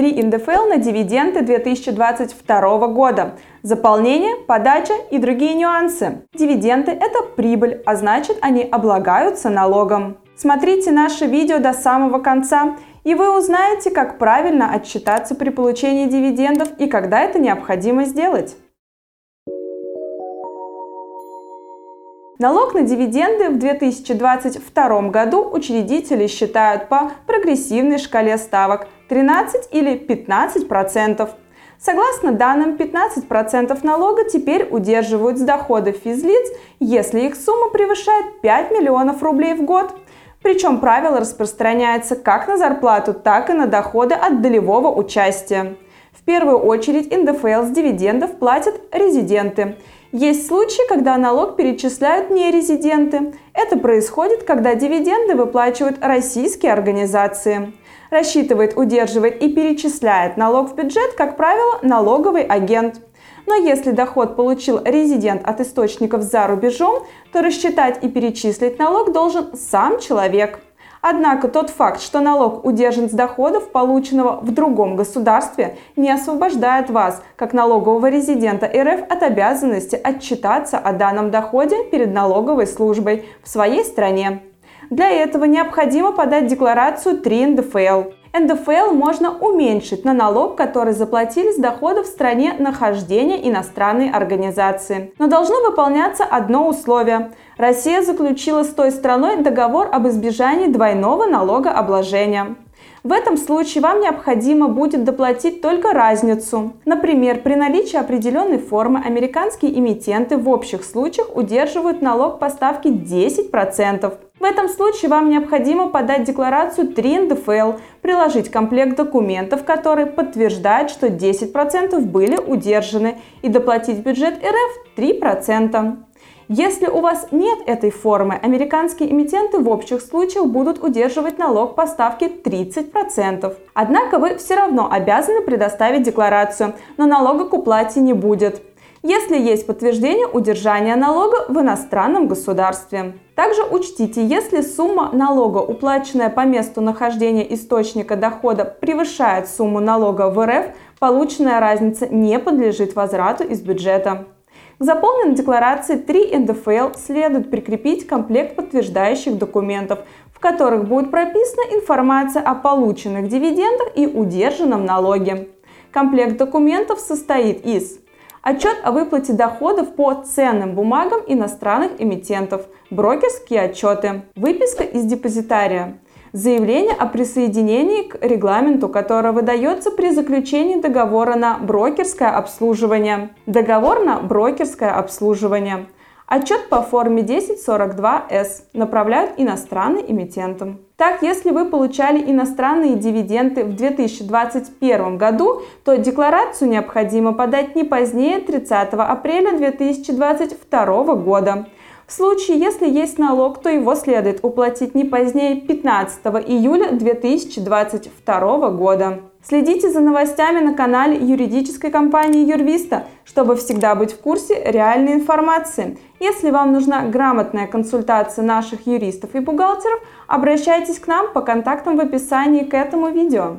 3 НДФЛ на дивиденды 2022 года, заполнение, подача и другие нюансы. Дивиденды – это прибыль, а значит они облагаются налогом. Смотрите наше видео до самого конца, и вы узнаете, как правильно отчитаться при получении дивидендов и когда это необходимо сделать. Налог на дивиденды в 2022 году учредители считают по прогрессивной шкале ставок 13 или 15 процентов. Согласно данным, 15% налога теперь удерживают с доходов физлиц, если их сумма превышает 5 миллионов рублей в год. Причем правило распространяется как на зарплату, так и на доходы от долевого участия. В первую очередь НДФЛ с дивидендов платят резиденты – есть случаи, когда налог перечисляют нерезиденты. Это происходит, когда дивиденды выплачивают российские организации. Рассчитывает, удерживает и перечисляет налог в бюджет, как правило, налоговый агент. Но если доход получил резидент от источников за рубежом, то рассчитать и перечислить налог должен сам человек – Однако тот факт, что налог удержан с доходов, полученного в другом государстве, не освобождает вас, как налогового резидента РФ, от обязанности отчитаться о данном доходе перед налоговой службой в своей стране. Для этого необходимо подать декларацию 3 НДФЛ. НДФЛ можно уменьшить на налог, который заплатили с доходов в стране нахождения иностранной организации. Но должно выполняться одно условие. Россия заключила с той страной договор об избежании двойного налогообложения. В этом случае вам необходимо будет доплатить только разницу. Например, при наличии определенной формы американские эмитенты в общих случаях удерживают налог по ставке 10%. В этом случае вам необходимо подать декларацию 3 НДФЛ, приложить комплект документов, который подтверждает, что 10% были удержаны, и доплатить в бюджет РФ 3%. Если у вас нет этой формы, американские эмитенты в общих случаях будут удерживать налог по ставке 30%. Однако вы все равно обязаны предоставить декларацию, но налога к уплате не будет если есть подтверждение удержания налога в иностранном государстве. Также учтите, если сумма налога, уплаченная по месту нахождения источника дохода, превышает сумму налога в РФ, полученная разница не подлежит возврату из бюджета. К заполненной декларации 3 НДФЛ следует прикрепить комплект подтверждающих документов, в которых будет прописана информация о полученных дивидендах и удержанном налоге. Комплект документов состоит из Отчет о выплате доходов по ценным бумагам иностранных эмитентов, брокерские отчеты, выписка из депозитария, заявление о присоединении к регламенту, которое выдается при заключении договора на брокерское обслуживание, договор на брокерское обслуживание, отчет по форме 1042С направляют иностранным эмитентам. Так, если вы получали иностранные дивиденды в 2021 году, то декларацию необходимо подать не позднее 30 апреля 2022 года. В случае, если есть налог, то его следует уплатить не позднее 15 июля 2022 года. Следите за новостями на канале юридической компании Юрвиста, чтобы всегда быть в курсе реальной информации. Если вам нужна грамотная консультация наших юристов и бухгалтеров, обращайтесь к нам по контактам в описании к этому видео.